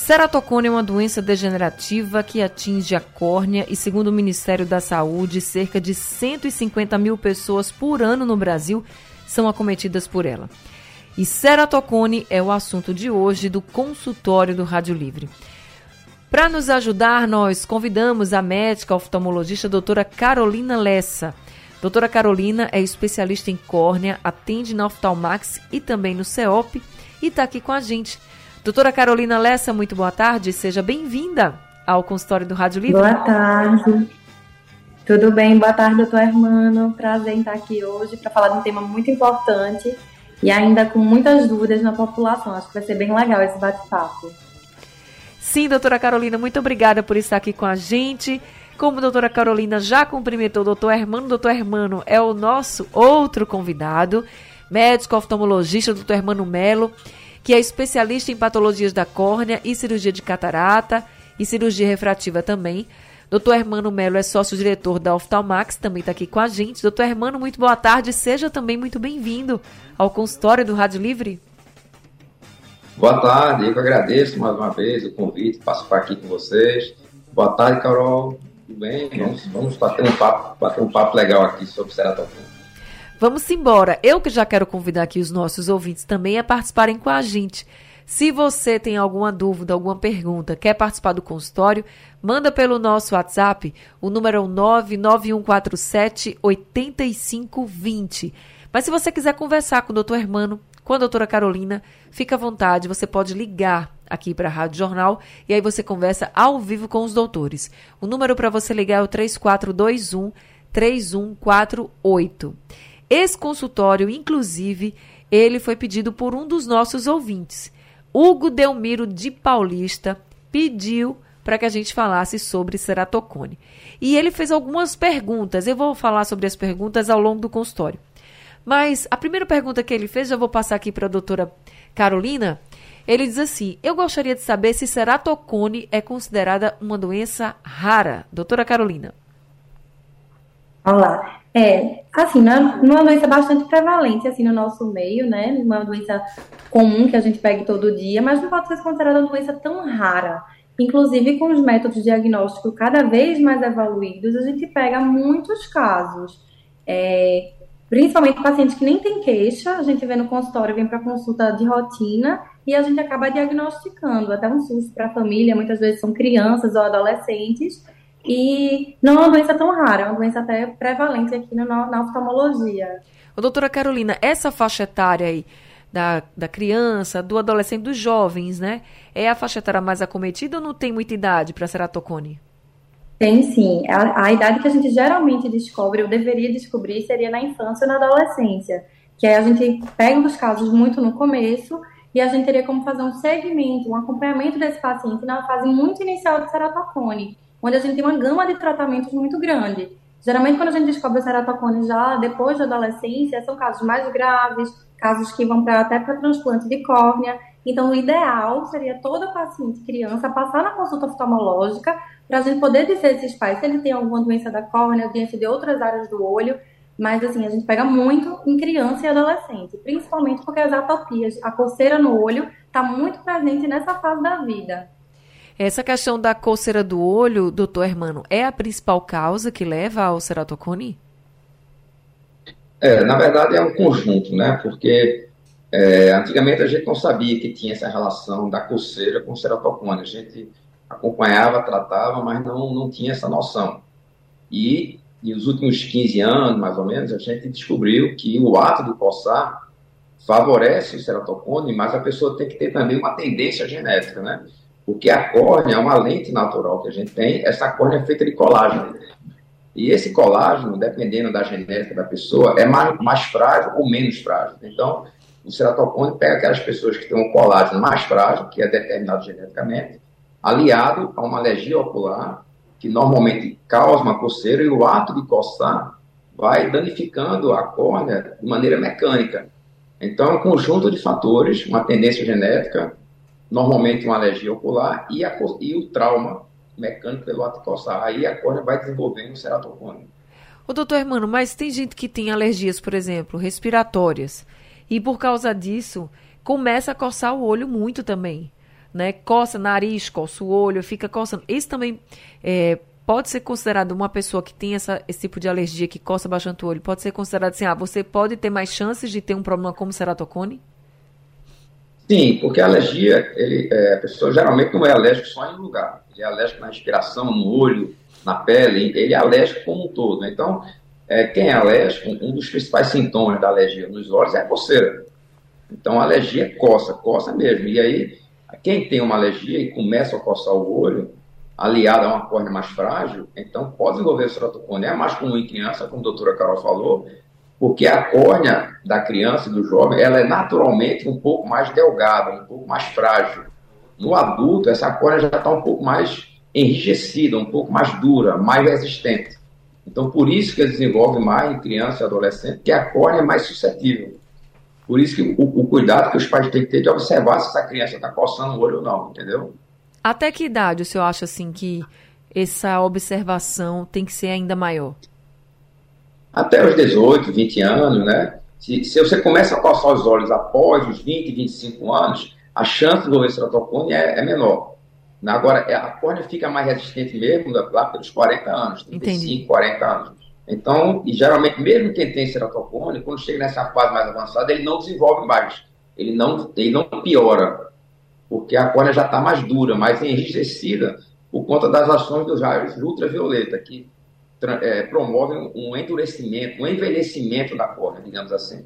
Ceratocone é uma doença degenerativa que atinge a córnea e, segundo o Ministério da Saúde, cerca de 150 mil pessoas por ano no Brasil são acometidas por ela. E ceratocone é o assunto de hoje do consultório do Rádio Livre. Para nos ajudar, nós convidamos a médica oftalmologista doutora Carolina Lessa. Doutora Carolina é especialista em córnea, atende na Oftalmax e também no CEOP e está aqui com a gente. Doutora Carolina Lessa, muito boa tarde, seja bem-vinda ao consultório do Rádio Livre. Boa tarde. Tudo bem? Boa tarde, doutor Hermano. Prazer em estar aqui hoje para falar de um tema muito importante e ainda com muitas dúvidas na população. Acho que vai ser bem legal esse bate-papo. Sim, doutora Carolina, muito obrigada por estar aqui com a gente. Como a doutora Carolina já cumprimentou o doutor Hermano, o doutor Hermano é o nosso outro convidado, médico oftalmologista, doutor Hermano Melo que é especialista em patologias da córnea e cirurgia de catarata e cirurgia refrativa também. Doutor Hermano Melo é sócio-diretor da Oftalmax, também está aqui com a gente. Doutor Hermano, muito boa tarde, seja também muito bem-vindo ao consultório do Rádio Livre. Boa tarde, eu que agradeço mais uma vez o convite, participar aqui com vocês. Boa tarde, Carol. Tudo bem? Vamos, vamos bater, um papo, bater um papo legal aqui sobre ceratocone. Vamos embora. Eu que já quero convidar aqui os nossos ouvintes também a participarem com a gente. Se você tem alguma dúvida, alguma pergunta, quer participar do consultório, manda pelo nosso WhatsApp. O número é o 99147 8520. Mas se você quiser conversar com o doutor Hermano, com a doutora Carolina, fica à vontade, você pode ligar aqui para a Rádio Jornal e aí você conversa ao vivo com os doutores. O número para você ligar é o 3421 3148. Esse consultório, inclusive, ele foi pedido por um dos nossos ouvintes. Hugo Delmiro de Paulista pediu para que a gente falasse sobre ceratocone. E ele fez algumas perguntas. Eu vou falar sobre as perguntas ao longo do consultório. Mas a primeira pergunta que ele fez, eu vou passar aqui para a doutora Carolina. Ele diz assim: Eu gostaria de saber se ceratocone é considerada uma doença rara. Doutora Carolina. Olá. É, assim, é, não é uma doença bastante prevalente, assim, no nosso meio, né? É uma doença comum que a gente pega todo dia, mas não pode ser considerada uma doença tão rara. Inclusive, com os métodos diagnósticos cada vez mais evoluídos, a gente pega muitos casos. É, principalmente pacientes que nem têm queixa, a gente vê no consultório, vem para consulta de rotina e a gente acaba diagnosticando, até um susto para a família, muitas vezes são crianças ou adolescentes, e não é uma doença tão rara, é uma doença até prevalente aqui no, na oftalmologia. Ô, doutora Carolina, essa faixa etária aí, da, da criança, do adolescente, dos jovens, né? É a faixa etária mais acometida ou não tem muita idade para ceratocone? Tem sim. A, a, idade que a gente geralmente descobre, ou deveria descobrir, seria na infância ou na adolescência. Que aí a gente pega os casos muito no começo e a gente teria como fazer um segmento, um acompanhamento desse paciente na fase muito inicial de ceratocone onde a gente tem uma gama de tratamentos muito grande. Geralmente, quando a gente descobre o ceratocone já depois da adolescência, são casos mais graves, casos que vão pra, até para transplante de córnea. Então, o ideal seria toda paciente criança passar na consulta oftalmológica para a gente poder dizer esses pais se ele tem alguma doença da córnea, doença de outras áreas do olho. Mas, assim, a gente pega muito em criança e adolescente, principalmente porque as atopias, a coceira no olho, está muito presente nessa fase da vida. Essa questão da coceira do olho, doutor Hermano, é a principal causa que leva ao ceratocone? É, na verdade é um conjunto, né? Porque é, antigamente a gente não sabia que tinha essa relação da coceira com o ceratocone. A gente acompanhava, tratava, mas não, não tinha essa noção. E nos últimos 15 anos, mais ou menos, a gente descobriu que o ato de coçar favorece o ceratocone, mas a pessoa tem que ter também uma tendência genética, né? Porque a córnea é uma lente natural que a gente tem, essa córnea é feita de colágeno. E esse colágeno, dependendo da genética da pessoa, é mais, mais frágil ou menos frágil. Então, o ceratocone pega aquelas pessoas que têm um colágeno mais frágil, que é determinado geneticamente, aliado a uma alergia ocular, que normalmente causa uma coceira, e o ato de coçar vai danificando a córnea de maneira mecânica. Então, é um conjunto de fatores, uma tendência genética, normalmente uma alergia ocular, e, a, e o trauma mecânico pelo ato de coçar. Aí a córnea vai desenvolvendo ceratocone. Ô, doutor Hermano, mas tem gente que tem alergias, por exemplo, respiratórias, e por causa disso começa a coçar o olho muito também né? Coça nariz, coça o olho, fica coçando. Isso também é, pode ser considerado uma pessoa que tem essa, esse tipo de alergia, que coça bastante o olho, pode ser considerado assim, ah, você pode ter mais chances de ter um problema como ceratocone? Sim, porque a alergia, ele, é, a pessoa geralmente não é alérgico só em um lugar. Ele é alérgico na respiração, no olho, na pele, ele é alérgico como um todo. Então, é, quem é alérgico, um dos principais sintomas da alergia nos olhos é a coceira. Então, a alergia é coça, coça mesmo. E aí, quem tem uma alergia e começa a coçar o olho, aliado a uma córnea mais frágil, então pode desenvolver ceratocone. É mais comum em criança, como a doutora Carol falou, porque a córnea da criança e do jovem, ela é naturalmente um pouco mais delgada, um pouco mais frágil. No adulto, essa córnea já está um pouco mais enrijecida, um pouco mais dura, mais resistente. Então, por isso que desenvolve mais em criança e adolescente, que a córnea é mais suscetível. Por isso que o, o, cuidado que os pais têm que ter de observar se essa criança está coçando o olho ou não, entendeu? Até que idade o senhor acha assim que essa observação tem que ser ainda maior? Até os 18, 20 anos, né? Se, se você começa a coçar os olhos após os 20, 25 anos, a chance de desenvolver ceratocone é, é menor. Agora, é, a córnea fica mais resistente mesmo lá pelos 40 anos, 35, Entendi. 40 anos. Então, e geralmente, mesmo quem tem ceratocone, quando chega nessa fase mais avançada, ele não desenvolve mais, ele não, ele não piora, porque a córnea já está mais dura, mais enrijecida, por conta das ações dos raios ultravioleta, que é, promovem um endurecimento, um envelhecimento da córnea, digamos assim.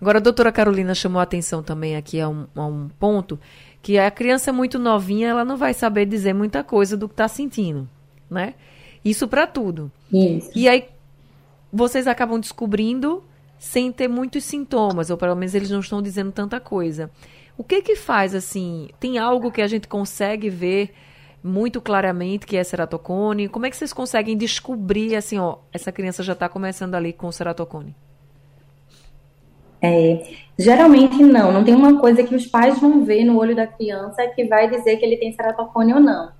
Agora, a doutora Carolina chamou a atenção também aqui a um, a um ponto, que a criança muito novinha, ela não vai saber dizer muita coisa do que está sentindo, né? Isso para tudo. Isso. E aí, vocês acabam descobrindo sem ter muitos sintomas, ou pelo menos eles não estão dizendo tanta coisa. O que que faz assim? Tem algo que a gente consegue ver muito claramente que é ceratocone? Como é que vocês conseguem descobrir assim, ó, essa criança já está começando ali com ceratocone? É, geralmente não, não tem uma coisa que os pais vão ver no olho da criança que vai dizer que ele tem ceratocone ou não.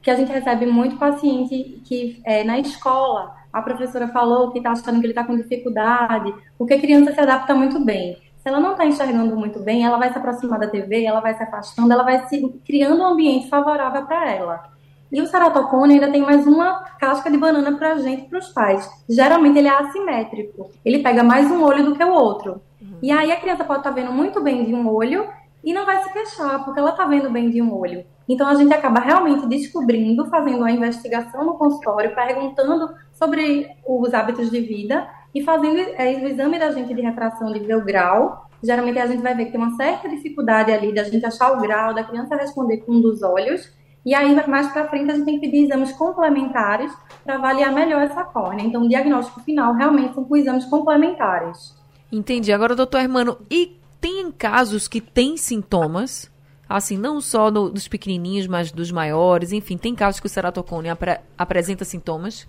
Que a gente recebe muito paciente que é, na escola a professora falou que está achando que ele está com dificuldade, porque a criança se adapta muito bem. Se ela não está enxergando muito bem, ela vai se aproximar da TV, ela vai se afastando, ela vai se criando um ambiente favorável para ela. E o ceratocone ainda tem mais uma casca de banana para a gente, para os pais. Geralmente ele é assimétrico. Ele pega mais um olho do que o outro. Uhum. E aí a criança pode estar tá vendo muito bem de um olho e não vai se queixar, porque ela está vendo bem de um olho. Então a gente acaba realmente descobrindo, fazendo uma investigação no consultório, perguntando sobre os hábitos de vida e fazendo é, o exame da gente de refração de ver o grau. Geralmente a gente vai ver que tem uma certa dificuldade ali da gente achar o grau, da criança responder com um dos olhos. E aí, mais para frente, a gente tem que pedir exames complementares para avaliar melhor essa córnea. Então, o diagnóstico final realmente são com exames complementares. Entendi. Agora, doutor Hermano, e tem casos que têm sintomas, assim, não só no, dos pequenininhos, mas dos maiores, enfim, tem casos que o ceratocone apre, apresenta sintomas?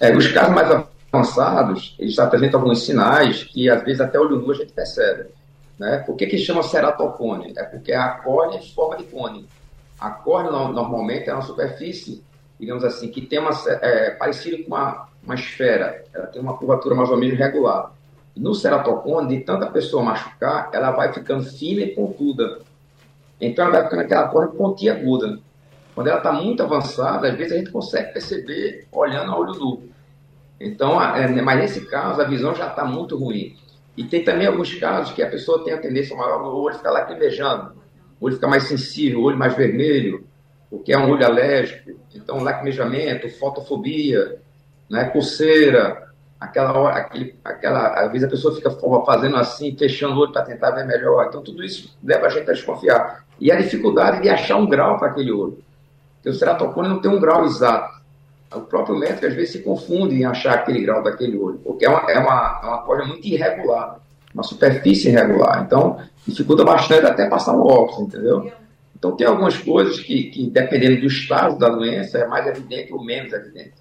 É, os casos mais avançados, eles apresentam alguns sinais que, às vezes, até olho nu a gente percebe. Né? Por que, que chama ceratocone? É porque a córnea é forma de cone. A córnea, normalmente, é uma superfície, digamos assim, que tem uma, é, parecida com uma, uma esfera. Ela tem uma curvatura mais ou menos regular. No ceratocone, de tanta pessoa machucar, ela vai ficando fina e pontuda. Então, ela vai ficando aquela córnea pontiaguda. Quando ela está muito avançada, às vezes a gente consegue perceber olhando a olho nu. Então, é, mas nesse caso, a visão já está muito ruim. E tem também alguns casos que a pessoa tem a tendência maior o olho ficar lacrimejando, o olho fica mais sensível, o olho mais vermelho, porque é um olho alérgico. Então, lacrimejamento, fotofobia, né, coceira, aquela hora, aquele, aquela, às vezes a pessoa fica fazendo assim, fechando o olho para tentar ver melhor. Então, tudo isso leva a gente a desconfiar. E a dificuldade de achar um grau para aquele olho. Porque o ceratocone não tem um grau exato. O próprio médico às vezes se confunde em achar aquele grau daquele olho, porque é uma, é uma, é uma coisa muito irregular, uma superfície irregular. Então, dificulta bastante até passar o óculos, entendeu? Então, tem algumas coisas que, que, dependendo do estado da doença, é mais evidente ou menos evidente.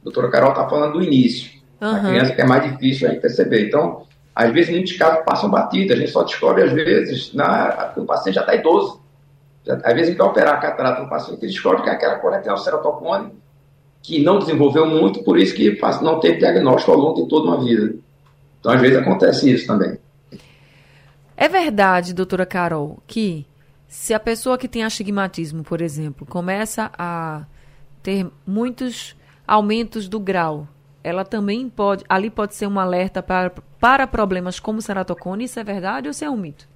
A doutora Carol está falando do início. Uhum. A criança que é mais difícil a gente perceber. Então, às vezes, muitos casos passam batidos. A gente só descobre, às vezes, na, o paciente já está idoso. Já, às vezes, a gente vai operar a catarata no paciente e descobre que é aquela coletel ceratocone que não desenvolveu muito, por isso que não teve diagnóstico ao longo de toda uma vida. Então, às vezes, acontece isso também. É verdade, doutora Carol, que se a pessoa que tem astigmatismo, por exemplo, começa a ter muitos aumentos do grau, ela também pode, ali pode ser um alerta para, para problemas como ceratocone, isso é verdade ou isso é um mito?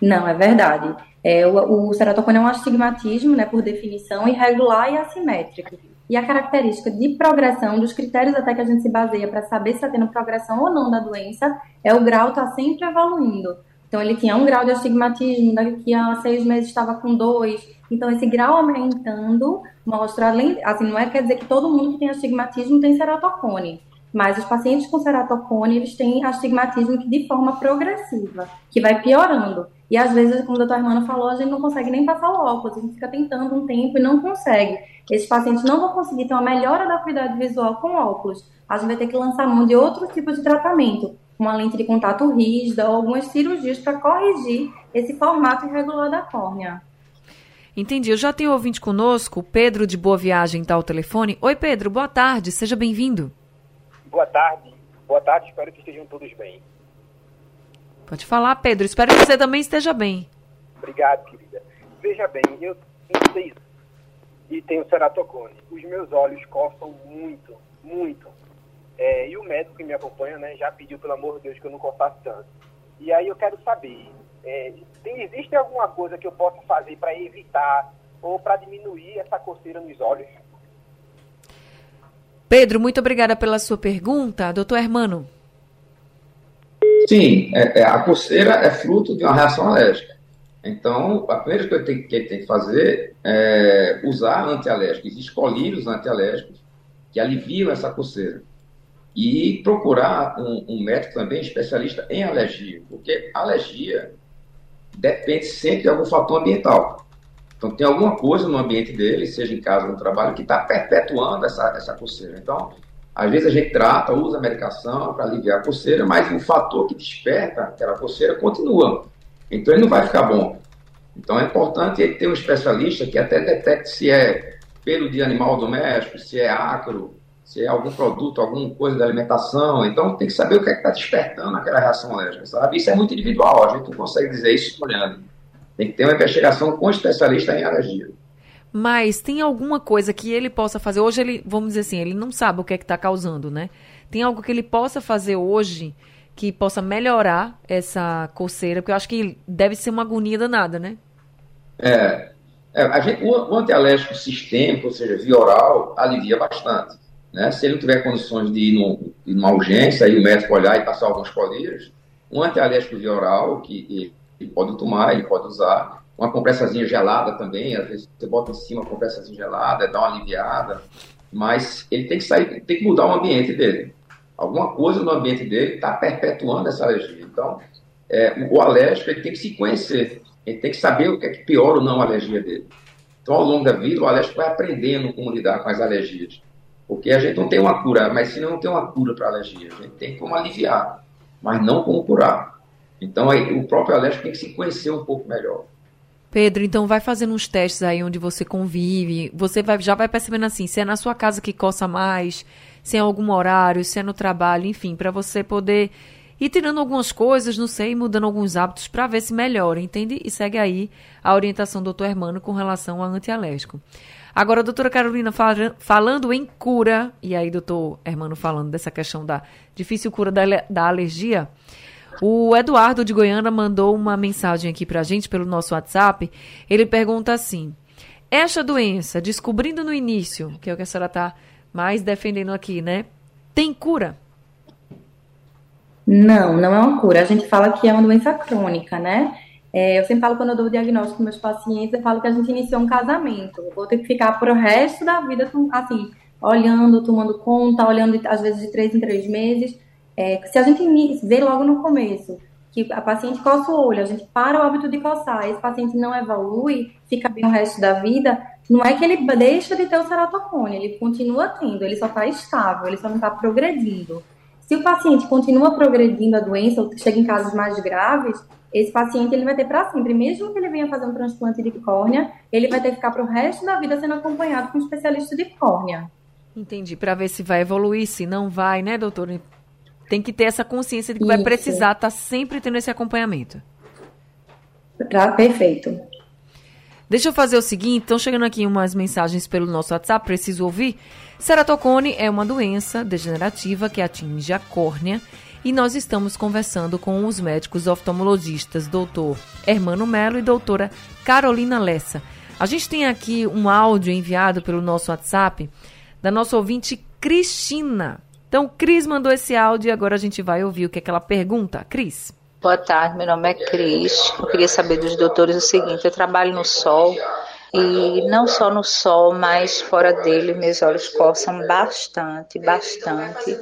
Não, é verdade. É, o, o ceratocone é um astigmatismo, né, por definição, irregular e assimétrico. E a característica de progressão, dos critérios até que a gente se baseia para saber se está tendo progressão ou não da doença, é o grau estar tá sempre evoluindo. Então, ele tinha um grau de astigmatismo, daqui a seis meses estava com dois. Então, esse grau aumentando mostra, além, assim, não é quer dizer que todo mundo que tem astigmatismo tem ceratocone, mas os pacientes com ceratocone, eles têm astigmatismo de forma progressiva, que vai piorando. E às vezes, como o doutor Hermano falou, a gente não consegue nem passar o óculos, a gente fica tentando um tempo e não consegue. Esses pacientes não vão conseguir ter uma melhora da qualidade visual com óculos. A gente vai ter que lançar mão de outro tipo de tratamento uma lente de contato rígida ou algumas cirurgias para corrigir esse formato irregular da córnea. Entendi. Eu já tenho ouvinte conosco, Pedro de Boa Viagem está ao telefone. Oi, Pedro, boa tarde, seja bem-vindo. Boa tarde, boa tarde, espero que estejam todos bem. Pode falar, Pedro, espero que você também esteja bem. Obrigado, querida. Veja bem, eu tenho seis e tenho ceratocone. Os meus olhos coçam muito, muito. É, e o médico que me acompanha né, já pediu, pelo amor de Deus, que eu não cortasse tanto. E aí eu quero saber, é, tem, existe alguma coisa que eu possa fazer para evitar ou para diminuir essa coceira nos olhos? Pedro, muito obrigada pela sua pergunta. Doutor Hermano. Sim, é, é, a coceira é fruto de uma reação alérgica. Então, a primeira coisa que ele tem, tem que fazer é usar antialérgicos. Existem colírios antialérgicos que aliviam essa coceira e procurar um, um, médico também especialista em alergia, porque alergia depende sempre de algum fator ambiental. Então, tem alguma coisa no ambiente dele, seja em casa ou no trabalho, que está perpetuando essa, essa coceira. Então, às vezes a gente trata, usa medicação para aliviar a coceira, mas o fator que desperta aquela coceira continua. Então, ele não vai ficar bom. Então, é importante ele ter um especialista que até detecte se é pelo de animal doméstico, se é ácaro, se é algum produto, alguma coisa da alimentação. Então tem que saber o que é está despertando aquela reação alérgica, sabe? Isso é muito individual, a gente não consegue dizer isso olhando. Tem que ter uma investigação com especialista em alergia. Mas tem alguma coisa que ele possa fazer? Hoje ele, vamos dizer assim, ele não sabe o que é que está causando, né? Tem algo que ele possa fazer hoje que possa melhorar essa coceira? Porque eu acho que deve ser uma agonia danada, né? É. é gente, o, o antialérgico sistêmico, ou seja, via oral, alivia bastante. Né? Se ele não tiver condições de ir, no, ir numa urgência, aí o médico olhar e passar alguns colírios, um antialérgico via oral, que ele pode tomar, ele pode usar, uma compressazinha gelada também, às vezes você bota em cima uma compressazinha gelada, dá uma aliviada, mas ele tem que sair, tem que mudar o ambiente dele. Alguma coisa no ambiente dele está perpetuando essa alergia. Então, é, o alérgico ele tem que se conhecer, ele tem que saber o que é que piora ou não a alergia dele. Então, ao longo da vida, o alérgico vai aprendendo como lidar com as alergias. Porque a gente não tem uma cura, mas se não tem uma cura para alergia, a gente tem como aliviar, mas não como curar. Então aí, o próprio alérgico tem que se conhecer um pouco melhor. Pedro, então vai fazendo uns testes aí onde você convive. Você vai, já vai percebendo assim, se é na sua casa que coça mais, se é em algum horário, se é no trabalho, enfim, para você poder ir tirando algumas coisas, não sei, mudando alguns hábitos para ver se melhora, entende? E segue aí a orientação do doutor Hermano com relação ao antialérgico. Agora, doutora Carolina, falando em cura, e aí, doutor Hermano falando dessa questão da difícil cura da, da alergia, o Eduardo de Goiânia mandou uma mensagem aqui pra gente pelo nosso WhatsApp. Ele pergunta assim: Esta doença, descobrindo no início, que é o que a senhora está mais defendendo aqui, né? Tem cura? Não, não é uma cura. A gente fala que é uma doença crônica, né? É, eu sempre falo quando eu dou o diagnóstico com meus pacientes, eu falo que a gente iniciou um casamento. Vou ter que ficar pro resto da vida, assim, olhando, tomando conta, olhando às vezes de três em três meses. É, se a gente vê logo no começo que a paciente coça o olho, a gente para o hábito de coçar, esse paciente não evolui, fica bem o resto da vida, não é que ele deixa de ter o ceratocone, ele continua tendo, ele só está estável, ele só não está progredindo. Se o paciente continua progredindo a doença, ou chega em casos mais graves, esse paciente ele vai ter para sempre, mesmo que ele venha fazer um transplante de córnea, ele vai ter que ficar para o resto da vida sendo acompanhado com um especialista de córnea. Entendi, para ver se vai evoluir, se não vai, né, doutor? Tem que ter essa consciência de que Isso. vai precisar estar tá sempre tendo esse acompanhamento. Tá, perfeito. Deixa eu fazer o seguinte, estão chegando aqui umas mensagens pelo nosso WhatsApp, preciso ouvir. Ceratocone é uma doença degenerativa que atinge a córnea e nós estamos conversando com os médicos oftalmologistas, doutor Hermano Melo e doutora Carolina Lessa. A gente tem aqui um áudio enviado pelo nosso WhatsApp da nossa ouvinte Cristina. Então, Cris mandou esse áudio e agora a gente vai ouvir o que, é que ela pergunta. Cris. Boa tarde, meu nome é Cris. Eu queria saber dos doutores o seguinte: eu trabalho no sol e não só no sol, mas fora dele, meus olhos coçam bastante, bastante.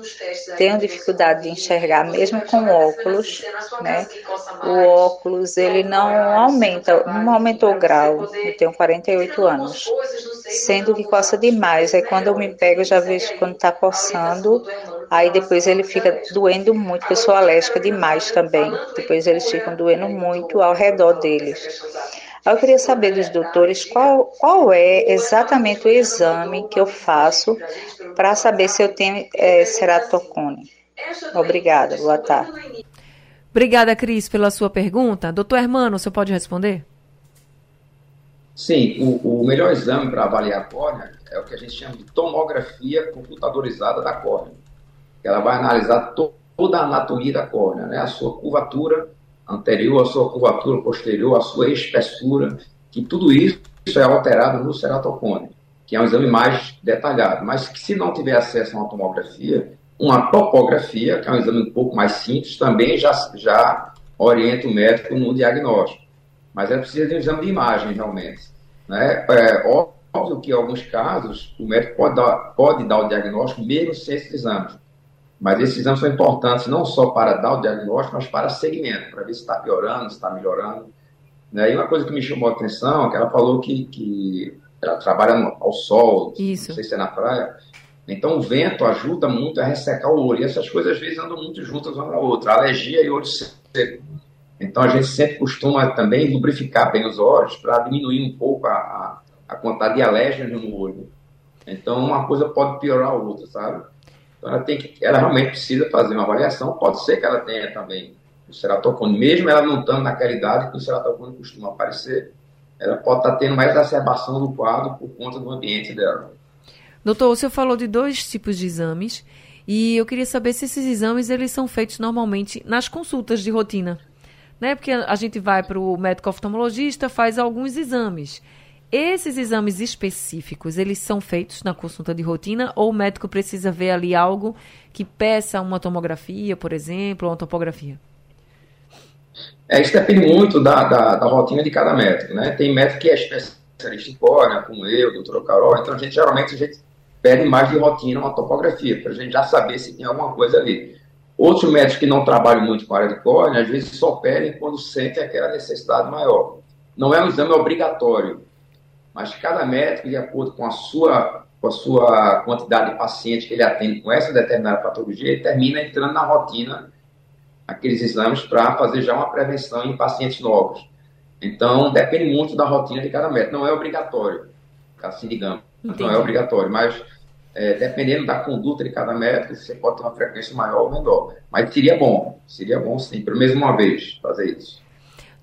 Tenho dificuldade de enxergar, mesmo com óculos, né? O óculos ele não aumenta, não aumentou o grau. Eu tenho 48 anos, sendo que coça demais. Aí quando eu me pego, eu já vejo quando está coçando Aí depois ele fica doendo muito, porque eu sou alérgica demais também. Depois eles ficam doendo muito ao redor deles. Eu queria saber dos doutores qual, qual é exatamente o exame que eu faço para saber se eu tenho é, ceratocone. Obrigada, boa tarde. Obrigada, Cris, pela sua pergunta. Doutor Hermano, você pode responder? Sim, o, o melhor exame para avaliar a córnea é o que a gente chama de tomografia computadorizada da córnea ela vai analisar to toda a anatomia da córnea, né? a sua curvatura anterior, a sua curvatura posterior, a sua espessura, que tudo isso é alterado no ceratocone, que é um exame mais detalhado. Mas que se não tiver acesso a uma tomografia, uma topografia, que é um exame um pouco mais simples, também já, já orienta o médico no diagnóstico. Mas é preciso de um exame de imagem, realmente. Né? É óbvio que em alguns casos o médico pode dar, pode dar o diagnóstico mesmo sem esses exames. Mas esses exames são importantes não só para dar o diagnóstico, mas para segmento, para ver se está piorando, se está melhorando. Né? E uma coisa que me chamou a atenção é que ela falou que, que ela trabalha ao sol, Isso. não sei se é na praia. Então o vento ajuda muito a ressecar o olho. E essas coisas às vezes andam muito juntas uma na outra. Alergia e olho seco. Então a gente sempre costuma também lubrificar bem os olhos para diminuir um pouco a, a, a quantidade de alérgenos no olho. Então uma coisa pode piorar a outra, sabe? Então ela, tem que, ela realmente precisa fazer uma avaliação. Pode ser que ela tenha também o ceratocone, mesmo ela não estando naquela idade que o ceratocone costuma aparecer, ela pode estar tendo mais exacerbação do quadro por conta do ambiente dela. Doutor, o senhor falou de dois tipos de exames e eu queria saber se esses exames eles são feitos normalmente nas consultas de rotina. Né? Porque a gente vai para o médico oftalmologista, faz alguns exames. Esses exames específicos, eles são feitos na consulta de rotina ou o médico precisa ver ali algo que peça uma tomografia, por exemplo, ou uma topografia? É, isso depende muito da, da, da, rotina de cada médico, né? Tem médico que é especialista em córnea, como eu, doutor Carol, então a gente geralmente a gente pede mais de rotina uma topografia, para a gente já saber se tem alguma coisa ali. Outros médicos que não trabalham muito com a área de córnea, às vezes só pedem quando sentem aquela necessidade maior. Não é um exame obrigatório, mas cada médico, de acordo com a sua, com a sua quantidade de pacientes que ele atende com essa determinada patologia, ele termina entrando na rotina aqueles exames para fazer já uma prevenção em pacientes novos. Então, depende muito da rotina de cada médico. Não é obrigatório, assim digamos. Entendi. Não é obrigatório, mas é, dependendo da conduta de cada médico, você pode ter uma frequência maior ou menor. Mas seria bom, seria bom sim, pelo menos uma vez fazer isso.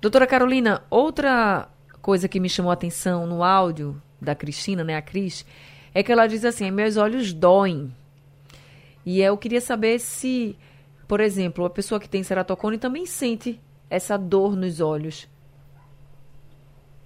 Doutora Carolina, outra coisa que me chamou a atenção no áudio da Cristina, né, a Cris, é que ela diz assim: meus olhos doem. E eu queria saber se, por exemplo, a pessoa que tem ceratocone também sente essa dor nos olhos.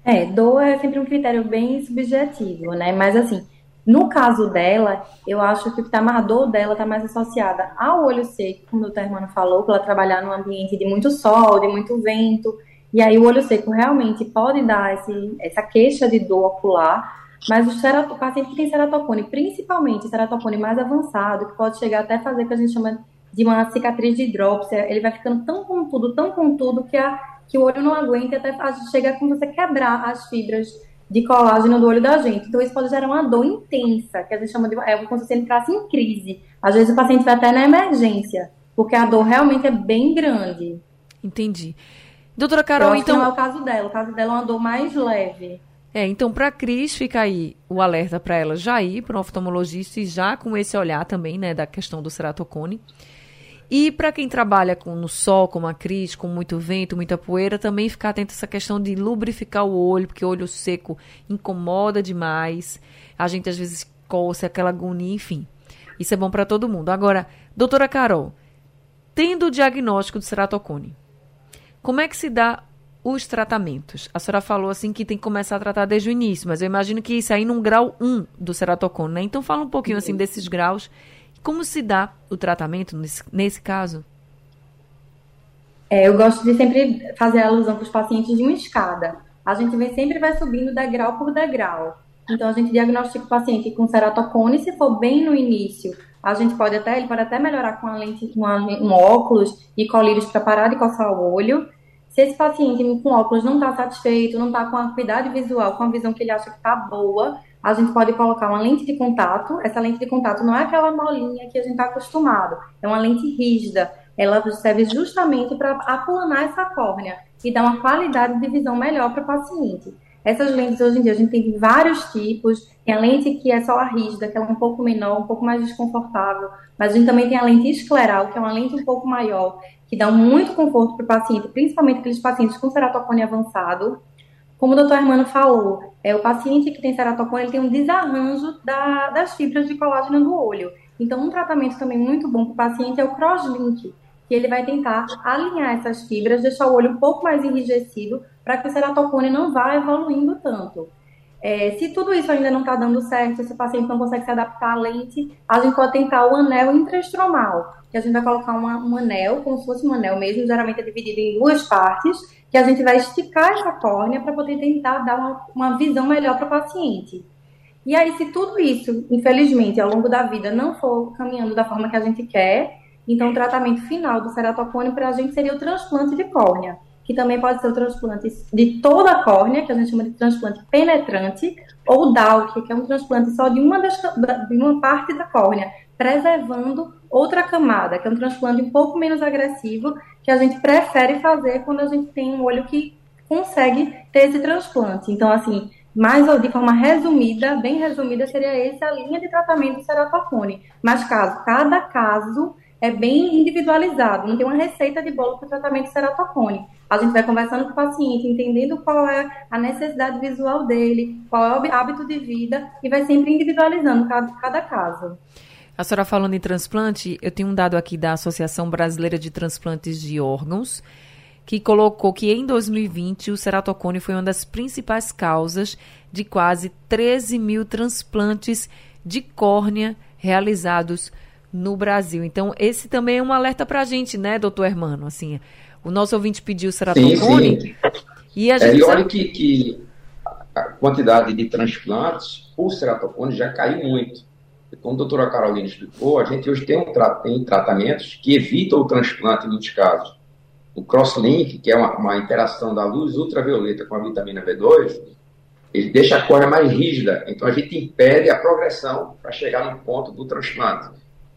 É, dor é sempre um critério bem subjetivo, né? Mas assim, no caso dela, eu acho que a dor dela está mais associada ao olho seco, como o doutor Hermano falou, para ela trabalhar num ambiente de muito sol, de muito vento. E aí o olho seco realmente pode dar esse, essa queixa de dor ocular, mas o, o paciente que tem ceratocone, principalmente ceratocone mais avançado, que pode chegar até fazer o que a gente chama de uma cicatriz de hidrópsia, ele vai ficando tão contudo, tão contudo, que, a, que o olho não aguenta até chega com você quebrar as fibras de colágeno do olho da gente. Então, isso pode gerar uma dor intensa, que a gente chama de. É como se você entrasse em crise. Às vezes, o paciente vai até na emergência, porque a dor realmente é bem grande. Entendi. Doutora Carol, então. Não é o caso dela. O caso dela é uma dor mais leve. É, então para a Cris fica aí o alerta para ela já ir para o oftalmologista e já com esse olhar também, né, da questão do ceratocone. E para quem trabalha com, no sol, como a Cris, com muito vento, muita poeira, também ficar atento a essa questão de lubrificar o olho, porque o olho seco incomoda demais. A gente às vezes coça aquela agonia, enfim. Isso é bom para todo mundo. Agora, doutora Carol, tendo o diagnóstico de ceratocone, como é que se dá os tratamentos? A senhora falou assim que tem que começar a tratar desde o início, mas eu imagino que isso aí num grau 1 do ceratocone, né? Então fala um pouquinho assim desses graus como se dá o tratamento nesse, nesse caso? É, eu gosto de sempre fazer a alusão para os pacientes de uma escada. A gente vem, sempre vai subindo degrau por degrau. Então, a gente diagnostica o paciente com ceratocone, se for bem no início, a gente pode até, ele pode até melhorar com a lente, com um óculos e colírios para parar de coçar o olho. Se esse paciente com óculos não está satisfeito, não está com a acuidade visual, com a visão que ele acha que está boa, a gente pode colocar uma lente de contato. Essa lente de contato não é aquela molinha que a gente está acostumado, é uma lente rígida. Ela serve justamente para aplanar essa córnea e dar uma qualidade de visão melhor para o paciente. Essas lentes hoje em dia a gente tem vários tipos. Tem a lente que é só a rígida, que é um pouco menor, um pouco mais desconfortável. Mas a gente também tem a lente escleral, que é uma lente um pouco maior, que dá muito conforto para o paciente, principalmente aqueles pacientes com ceratocone avançado. Como o doutor Hermano falou, é, o paciente que tem ceratocone ele tem um desarranjo da, das fibras de colágeno do olho. Então, um tratamento também muito bom para o paciente é o crosslink, que ele vai tentar alinhar essas fibras, deixar o olho um pouco mais enrijecido, para que o ceratocone não vá evoluindo tanto. É, se tudo isso ainda não está dando certo, se o paciente não consegue se adaptar à lente, a gente pode tentar o anel intraestromal, que a gente vai colocar uma, um anel, como se fosse um anel mesmo, geralmente é dividido em duas partes, que a gente vai esticar essa córnea para poder tentar dar uma, uma visão melhor para o paciente. E aí, se tudo isso, infelizmente, ao longo da vida não for caminhando da forma que a gente quer, então o tratamento final do ceratocone para a gente seria o transplante de córnea, que também pode ser o transplante de toda a córnea, que a gente chama de transplante penetrante, ou DALC, que é um transplante só de uma, das, de uma parte da córnea, preservando outra camada, que é um transplante um pouco menos agressivo, que a gente prefere fazer quando a gente tem um olho que consegue ter esse transplante. Então, assim, mais de forma resumida, bem resumida, seria essa a linha de tratamento do ceratocone. Mas caso, cada caso é bem individualizado, não tem uma receita de bolo para tratamento de ceratocone. A gente vai conversando com o paciente, entendendo qual é a necessidade visual dele, qual é o hábito de vida, e vai sempre individualizando cada, cada caso. A senhora falando em transplante, eu tenho um dado aqui da Associação Brasileira de Transplantes de Órgãos, que colocou que em 2020 o ceratocone foi uma das principais causas de quase 13 mil transplantes de córnea realizados no Brasil. Então, esse também é um alerta para a gente, né, doutor Hermano? Assim, o nosso ouvinte pediu ceratocone. Sim, sim. E a gente. É, e olha que, que a quantidade de transplantes por ceratocone já caiu muito como a doutora Carolina explicou, a gente hoje tem, um tra tem tratamentos que evitam o transplante em muitos casos. O crosslink, que é uma, uma, interação da luz ultravioleta com a vitamina B2, ele deixa a córnea mais rígida, então a gente impede a progressão para chegar no ponto do transplante.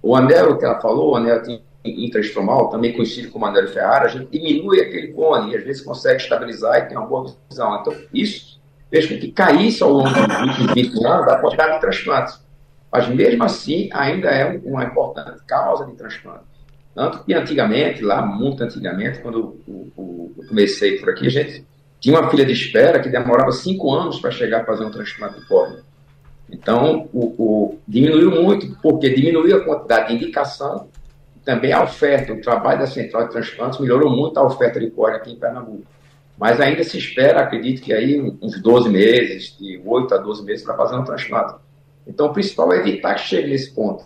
O anel que ela falou, o anel intraestromal, também conhecido como anel Ferrara, a gente diminui aquele cone e às vezes consegue estabilizar e tem uma boa visão. Então, isso fez com que caísse ao longo dos últimos 20 anos a quantidade de transplantes. Mas mesmo assim, ainda é uma importante causa de transplante. Tanto que antigamente, lá muito antigamente, quando eu comecei por aqui, a gente tinha uma filha de espera que demorava cinco anos para chegar a fazer um transplante de córnea. Então, o, o, diminuiu muito, porque diminuiu a quantidade de indicação, também a oferta, o trabalho da Central de Transplantes melhorou muito a oferta de córnea aqui em Pernambuco. Mas ainda se espera, acredito que aí uns 12 meses, de 8 a 12 meses para fazer um transplante. Então, o principal é evitar que chegue nesse ponto.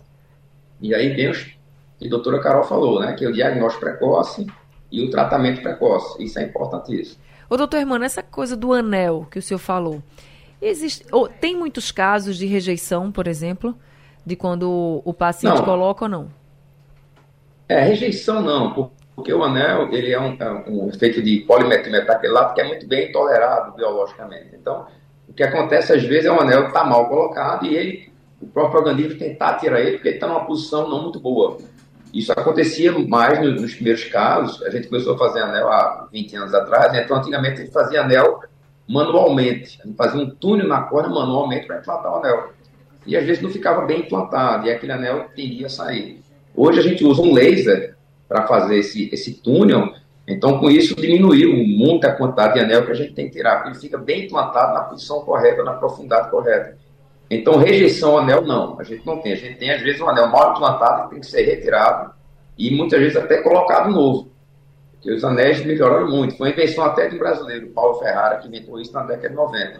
E aí vem o que a doutora Carol falou, né? Que é o diagnóstico precoce e o tratamento precoce. Isso é importantíssimo. Ô, doutor Hermano, essa coisa do anel que o senhor falou, existe, ou, tem muitos casos de rejeição, por exemplo, de quando o paciente não. coloca ou não? É, rejeição não, porque o anel ele é um, é um efeito de polimetilmetacrilato que é muito bem tolerado biologicamente. Então, o que acontece às vezes é o anel está mal colocado e ele, o próprio organismo tentar tirar ele porque ele está numa posição não muito boa. Isso acontecia mais nos, nos primeiros casos. A gente começou a fazer anel há 20 anos atrás, né? então antigamente a gente fazia anel manualmente. A gente fazia um túnel na corda manualmente para implantar o anel. E às vezes não ficava bem implantado e aquele anel tendia a sair. Hoje a gente usa um laser para fazer esse, esse túnel, então com isso diminuiu muito a quantidade de anel que a gente tem que tirar, porque ele fica bem implantado na posição correta, na profundidade correta. Então, rejeição ao anel, não, a gente não tem. A gente tem, às vezes, um anel mal implantado que tem que ser retirado e muitas vezes até colocado novo. Porque os anéis melhoraram muito. Foi uma invenção até de um brasileiro, Paulo Ferrara, que inventou isso na década de 90.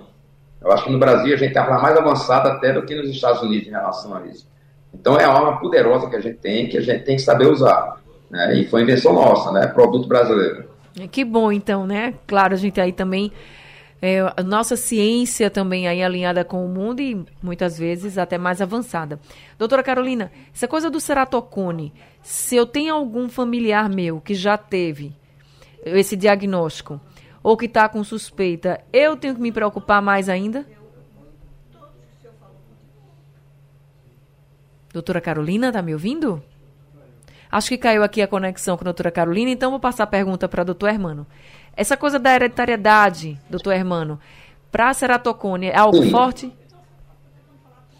Eu acho que no Brasil a gente está mais avançado até do que nos Estados Unidos em relação a isso. Então é uma arma poderosa que a gente tem, que a gente tem que saber usar. Né? E foi invenção nossa, né? Produto brasileiro. Que bom, então, né? Claro, a gente aí também. É, a nossa ciência também aí alinhada com o mundo e muitas vezes até mais avançada. Doutora Carolina, essa coisa do ceratocone, se eu tenho algum familiar meu que já teve esse diagnóstico ou que está com suspeita, eu tenho que me preocupar mais ainda? Doutora Carolina, tá me ouvindo? Acho que caiu aqui a conexão com a doutora Carolina, então vou passar a pergunta para o doutor Hermano. Essa coisa da hereditariedade, doutor Hermano, para a ceratocone, é algo sim. forte?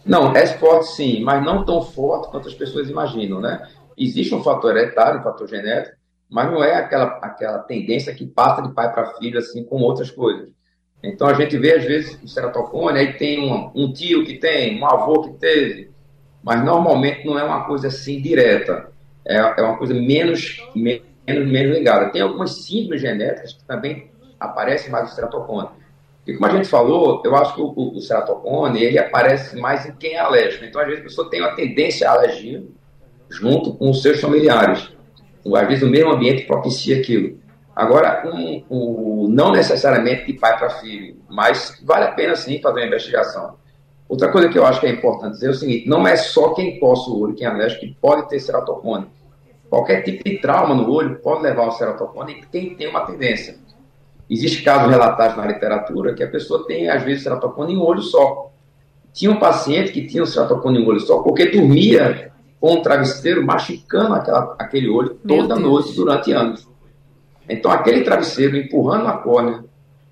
Não, é forte sim, mas não tão forte quanto as pessoas imaginam, né? Existe um fator hereditário, um fator genético, mas não é aquela, aquela tendência que passa de pai para filho, assim como outras coisas. Então a gente vê, às vezes, o ceratocone, aí tem um, um tio que tem, um avô que teve, mas normalmente não é uma coisa assim direta, é, é uma coisa menos, menos, menos ligada. Tem algumas síndromes genéticas que também aparecem mais no ceratocone. E como a gente falou, eu acho que o, o, o ceratocone, ele aparece mais em quem é alérgico. Então, às vezes, a pessoa tem uma tendência à alergia junto com os seus familiares. Às vezes, o mesmo ambiente propicia aquilo. Agora, um, um, não necessariamente de pai para filho, mas vale a pena sim fazer uma investigação. Outra coisa que eu acho que é importante dizer é o seguinte: não é só quem possa o olho, quem é alérgico, que pode ter ceratocone. Qualquer tipo de trauma no olho pode levar ao ceratocone e quem tem uma tendência. Existem casos relatados na literatura que a pessoa tem, às vezes, ceratocone em um olho só. Tinha um paciente que tinha um ceratocone em um olho só porque dormia com um travesseiro machucando aquela, aquele olho toda noite durante anos. Então, aquele travesseiro empurrando a córnea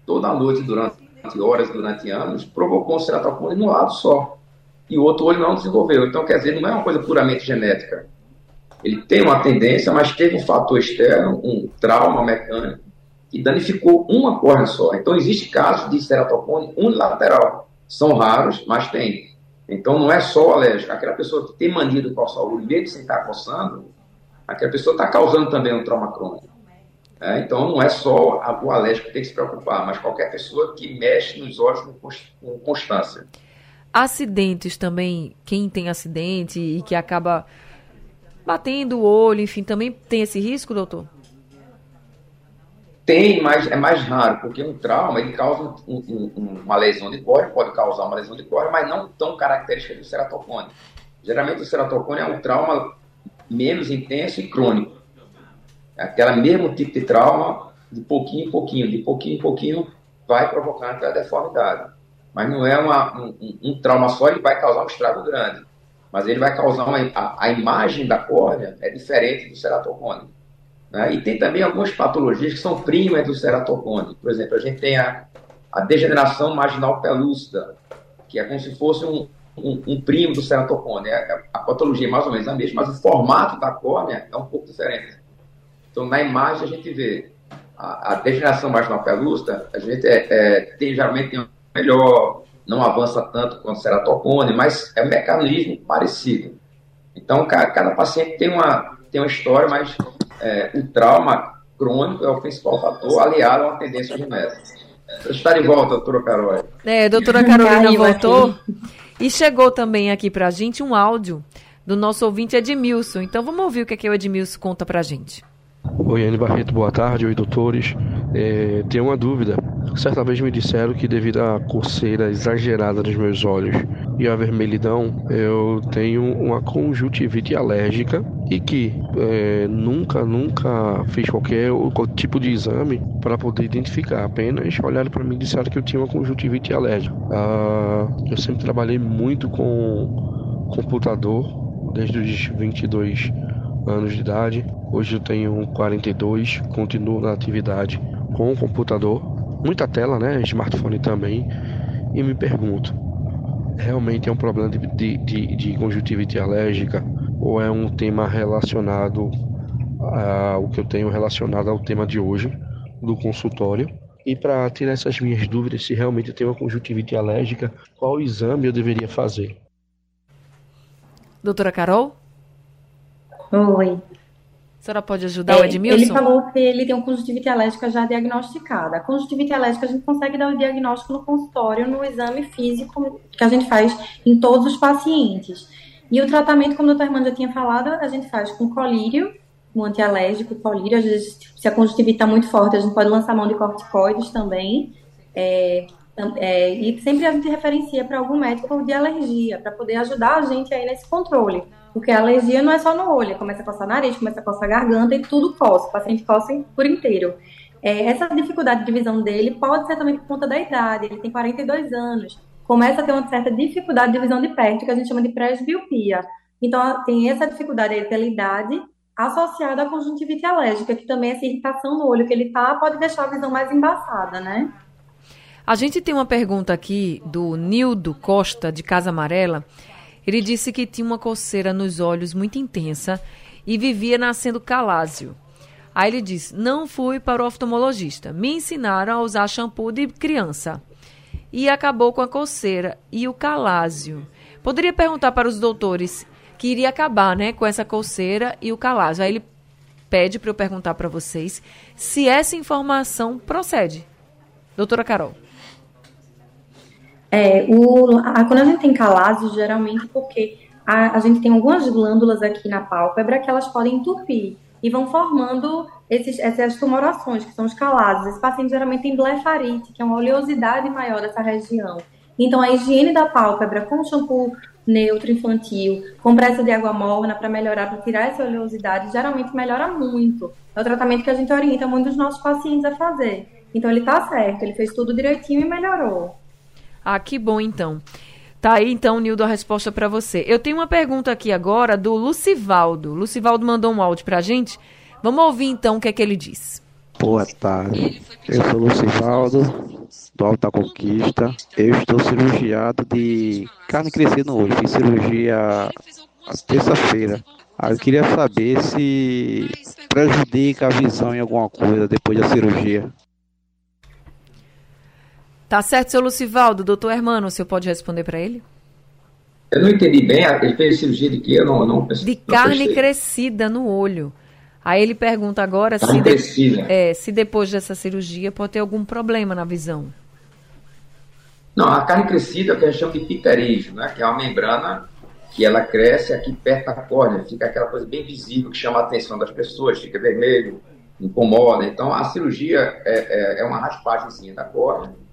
toda noite durante horas, durante anos, provocou um ceratocone no lado só. E o outro olho não desenvolveu. Então, quer dizer, não é uma coisa puramente genética. Ele tem uma tendência, mas teve um fator externo, um trauma mecânico, que danificou uma córnea só. Então, existe casos de ceratocone unilateral. São raros, mas tem. Então, não é só alérgico. Aquela pessoa que tem mania de coçar o olho, mesmo sem estar coçando, aquela pessoa está causando também um trauma crônico. É, então, não é só o alérgico que tem que se preocupar, mas qualquer pessoa que mexe nos olhos com constância. Acidentes também, quem tem acidente e que acaba batendo o olho, enfim, também tem esse risco, doutor? Tem, mas é mais raro, porque um trauma ele causa um, um, uma lesão de córnea, pode causar uma lesão de córnea, mas não tão característica do ceratocone. Geralmente o ceratocone é um trauma menos intenso e crônico. É aquela mesmo tipo de trauma, de pouquinho em pouquinho, de pouquinho em pouquinho, vai provocar a deformidade. Mas não é uma, um, um trauma só, ele vai causar um estrago grande mas ele vai causar uma. A, a imagem da córnea é diferente do ceratocone. Né? E tem também algumas patologias que são primas do ceratocone. Por exemplo, a gente tem a, a degeneração marginal pelúcida, que é como se fosse um, um, um primo do ceratocone. É, a patologia é mais ou menos a mesma, mas o formato da córnea é um pouco diferente. Então, na imagem, a gente vê a, a degeneração marginal pelúcida, a gente é, é, tem, geralmente tem um melhor não avança tanto quanto o ceratocone, mas é um mecanismo parecido. Então, cada, cada paciente tem uma, tem uma história, mas é, o trauma crônico é o principal fator, aliado a uma tendência genética. Está de volta, doutora Carol. É, doutora Carolina voltou e chegou também aqui para a gente um áudio do nosso ouvinte Edmilson. Então vamos ouvir o que, é que o Edmilson conta para a gente. Oi, Anne Barreto, boa tarde. Oi, doutores. É, tenho uma dúvida. Certa vez me disseram que devido à coceira exagerada nos meus olhos e à vermelhidão, eu tenho uma conjuntivite alérgica e que é, nunca, nunca fiz qualquer tipo de exame para poder identificar. Apenas olharam para mim e disseram que eu tinha uma conjuntivite alérgica. Ah, eu sempre trabalhei muito com computador desde os 22 anos de idade. Hoje eu tenho 42, continuo na atividade com o computador muita tela, né? Smartphone também. E me pergunto, realmente é um problema de, de, de, de conjuntivite alérgica ou é um tema relacionado ao que eu tenho relacionado ao tema de hoje do consultório? E para tirar essas minhas dúvidas se realmente eu tenho uma conjuntivite alérgica, qual exame eu deveria fazer? Doutora Carol? Oi senhora pode ajudar é, o Edmilson? Ele falou que ele tem um conjuntivite alérgica já diagnosticada. A conjuntivite alérgica a gente consegue dar o diagnóstico no consultório, no exame físico que a gente faz em todos os pacientes. E o tratamento, como o doutor Armando já tinha falado, a gente faz com colírio, um antialérgico, colírio. Às vezes, se a conjuntivite está muito forte, a gente pode lançar mão de corticoides também. É, é, e sempre a gente referencia para algum médico de alergia, para poder ajudar a gente aí nesse controle. Porque a alergia não é só no olho, começa a coçar nariz, começa a coçar a garganta e tudo coça. O paciente coça por inteiro. É, essa dificuldade de visão dele pode ser também por conta da idade. Ele tem 42 anos. Começa a ter uma certa dificuldade de visão de perto, que a gente chama de presbiopia. Então, tem essa dificuldade aí pela idade associada à conjuntivite alérgica, que também essa irritação no olho que ele tá pode deixar a visão mais embaçada, né? A gente tem uma pergunta aqui do Nildo Costa, de Casa Amarela. Ele disse que tinha uma coceira nos olhos muito intensa e vivia nascendo calásio. Aí ele disse: Não fui para o oftalmologista. Me ensinaram a usar shampoo de criança. E acabou com a coceira e o calásio. Poderia perguntar para os doutores que iria acabar né, com essa coceira e o calásio. Aí ele pede para eu perguntar para vocês se essa informação procede. Doutora Carol. É, o, a, quando a gente tem calásio, geralmente porque a, a, gente tem algumas glândulas aqui na pálpebra que elas podem entupir e vão formando esses, essas tumorações, que são os calásios. Esse paciente geralmente tem blefarite, que é uma oleosidade maior dessa região. Então, a higiene da pálpebra com shampoo neutro infantil, compressa de água morna para melhorar, para tirar essa oleosidade, geralmente melhora muito. É o tratamento que a gente orienta muitos dos nossos pacientes a fazer. Então, ele está certo, ele fez tudo direitinho e melhorou. Ah, que bom então. Tá aí então, Nildo, a resposta para você. Eu tenho uma pergunta aqui agora do Lucivaldo. Lucivaldo mandou um áudio pra gente. Vamos ouvir então o que é que ele diz. Boa tarde. Eu sou Lucivaldo, do Alta Conquista. Eu estou cirurgiado de carne crescer no olho. Fiz cirurgia terça-feira. Eu queria saber se prejudica a visão em alguma coisa depois da cirurgia. Tá certo, seu Lucivaldo. Doutor Hermano, o senhor pode responder para ele? Eu não entendi bem. Ele fez cirurgia de quê? Eu não, não De carne crescida no olho. Aí ele pergunta agora se, de, é, se depois dessa cirurgia pode ter algum problema na visão. Não, a carne crescida é o que a gente chama de pterígio, né? que é uma membrana que ela cresce aqui perto da córnea, fica aquela coisa bem visível que chama a atenção das pessoas, fica vermelho, incomoda. Então a cirurgia é, é, é uma raspagemzinha da córnea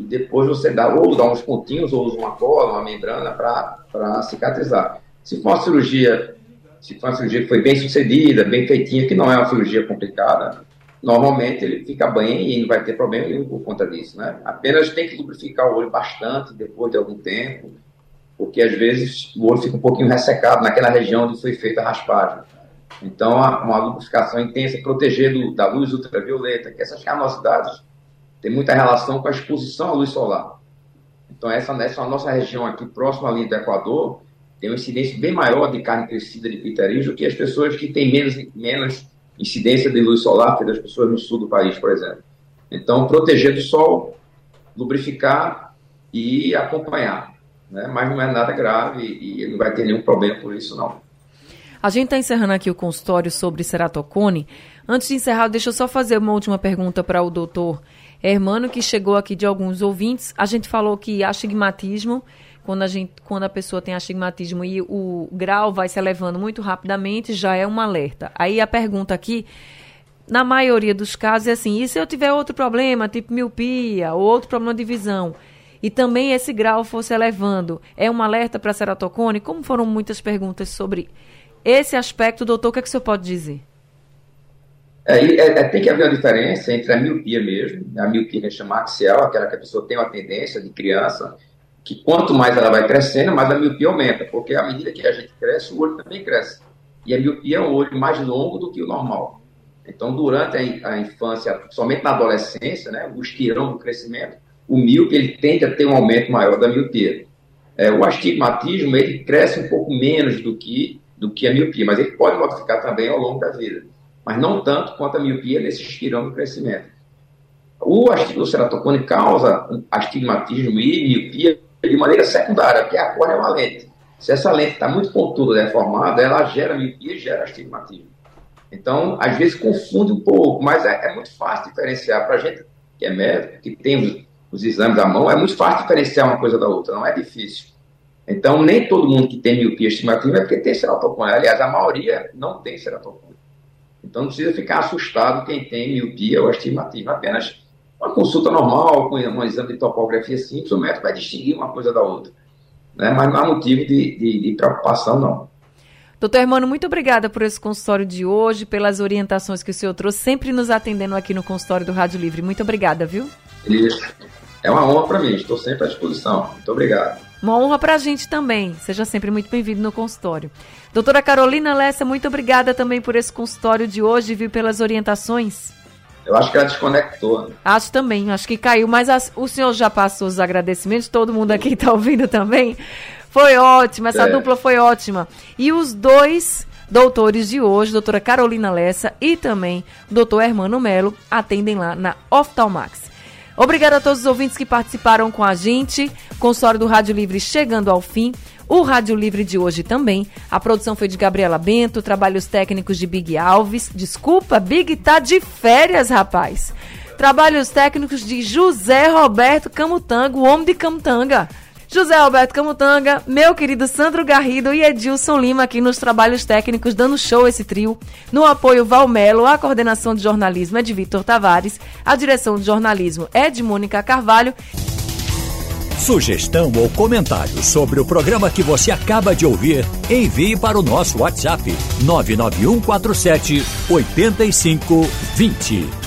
e depois você dá ou dá uns pontinhos ou usa uma cola, uma membrana para cicatrizar. Se for uma cirurgia, se for uma cirurgia que foi bem sucedida, bem feitinha, que não é uma cirurgia complicada, normalmente ele fica bem e não vai ter problema nenhum por conta disso, né? Apenas tem que lubrificar o olho bastante depois de algum tempo, porque às vezes o olho fica um pouquinho ressecado naquela região onde foi feita a raspagem. Então, uma lubrificação intensa, proteger da luz ultravioleta, que essas canosidades tem muita relação com a exposição à luz solar. Então, essa, essa nossa região aqui, próxima ali do Equador, tem uma incidência bem maior de carne crescida de pterígio que as pessoas que têm menos, menos incidência de luz solar, que das pessoas no sul do país, por exemplo. Então, proteger do sol, lubrificar e acompanhar. Né? Mas não é nada grave e não vai ter nenhum problema por isso, não. A gente está encerrando aqui o consultório sobre ceratocone. Antes de encerrar, deixa eu só fazer uma última pergunta para o doutor Hermano, que chegou aqui de alguns ouvintes. A gente falou que astigmatismo, quando a, gente, quando a pessoa tem astigmatismo e o grau vai se elevando muito rapidamente, já é um alerta. Aí a pergunta aqui na maioria dos casos, é assim, e se eu tiver outro problema, tipo miopia, ou outro problema de visão, e também esse grau fosse elevando, é um alerta para ceratocone? Como foram muitas perguntas sobre esse aspecto, doutor, o que, é que o senhor pode dizer? É, é, é, tem que haver uma diferença entre a miopia mesmo, a miopia que a gente chama axial, aquela que a pessoa tem uma tendência de criança, que quanto mais ela vai crescendo, mais a miopia aumenta, porque à medida que a gente cresce, o olho também cresce. E a miopia é um olho mais longo do que o normal. Então, durante a, a infância, somente na adolescência, né, o estirão do crescimento, o míope ele tende a ter um aumento maior da miopia. É, o astigmatismo ele cresce um pouco menos do que, do que a miopia, mas ele pode modificar também ao longo da vida, mas não tanto quanto a miopia nesse estirão do crescimento. O astigmatismo causa astigmatismo e miopia de maneira secundária, porque a córnea é uma lente. Se essa lente está muito pontuda, deformada, ela gera miopia e gera astigmatismo. Então, às vezes confunde um pouco, mas é, é muito fácil diferenciar. Para a gente que é médico, que tem os, os, exames à mão, é muito fácil diferenciar uma coisa da outra, não é difícil. Então, nem todo mundo que tem miopia estimativa é porque tem ceratocone. Aliás, a maioria não tem ceratocone. Então, não precisa ficar assustado quem tem miopia ou astigmatismo. Apenas uma consulta normal, com um exame de topografia simples, o médico vai distinguir uma coisa da outra. Né? Mas não há motivo de, de, de preocupação, não. Doutor Hermano, muito obrigada por esse consultório de hoje, pelas orientações que o senhor trouxe, sempre nos atendendo aqui no consultório do Rádio Livre. Muito obrigada, viu? Isso. É uma honra para mim, estou sempre à disposição. Muito obrigado. Uma honra para a gente também. Seja sempre muito bem-vindo no consultório. Doutora Carolina Lessa, muito obrigada também por esse consultório de hoje, viu, pelas orientações. Eu acho que ela desconectou. Né? Acho também, acho que caiu. Mas as, o senhor já passou os agradecimentos, todo mundo aqui está ouvindo também. Foi ótima, essa é. dupla foi ótima. E os dois doutores de hoje, doutora Carolina Lessa e também doutor Hermano Melo, atendem lá na Oftalmax. Obrigada a todos os ouvintes que participaram com a gente. Consórcio do Rádio Livre chegando ao fim. O Rádio Livre de hoje também. A produção foi de Gabriela Bento, trabalhos técnicos de Big Alves. Desculpa, Big tá de férias, rapaz. Trabalhos técnicos de José Roberto Camutango, o homem de Camutanga. José Alberto Camutanga, meu querido Sandro Garrido e Edilson Lima aqui nos trabalhos técnicos, dando show esse trio. No apoio Valmelo, a coordenação de jornalismo é de Vitor Tavares, a direção de jornalismo é de Mônica Carvalho. Sugestão ou comentário sobre o programa que você acaba de ouvir, envie para o nosso WhatsApp 99147 8520.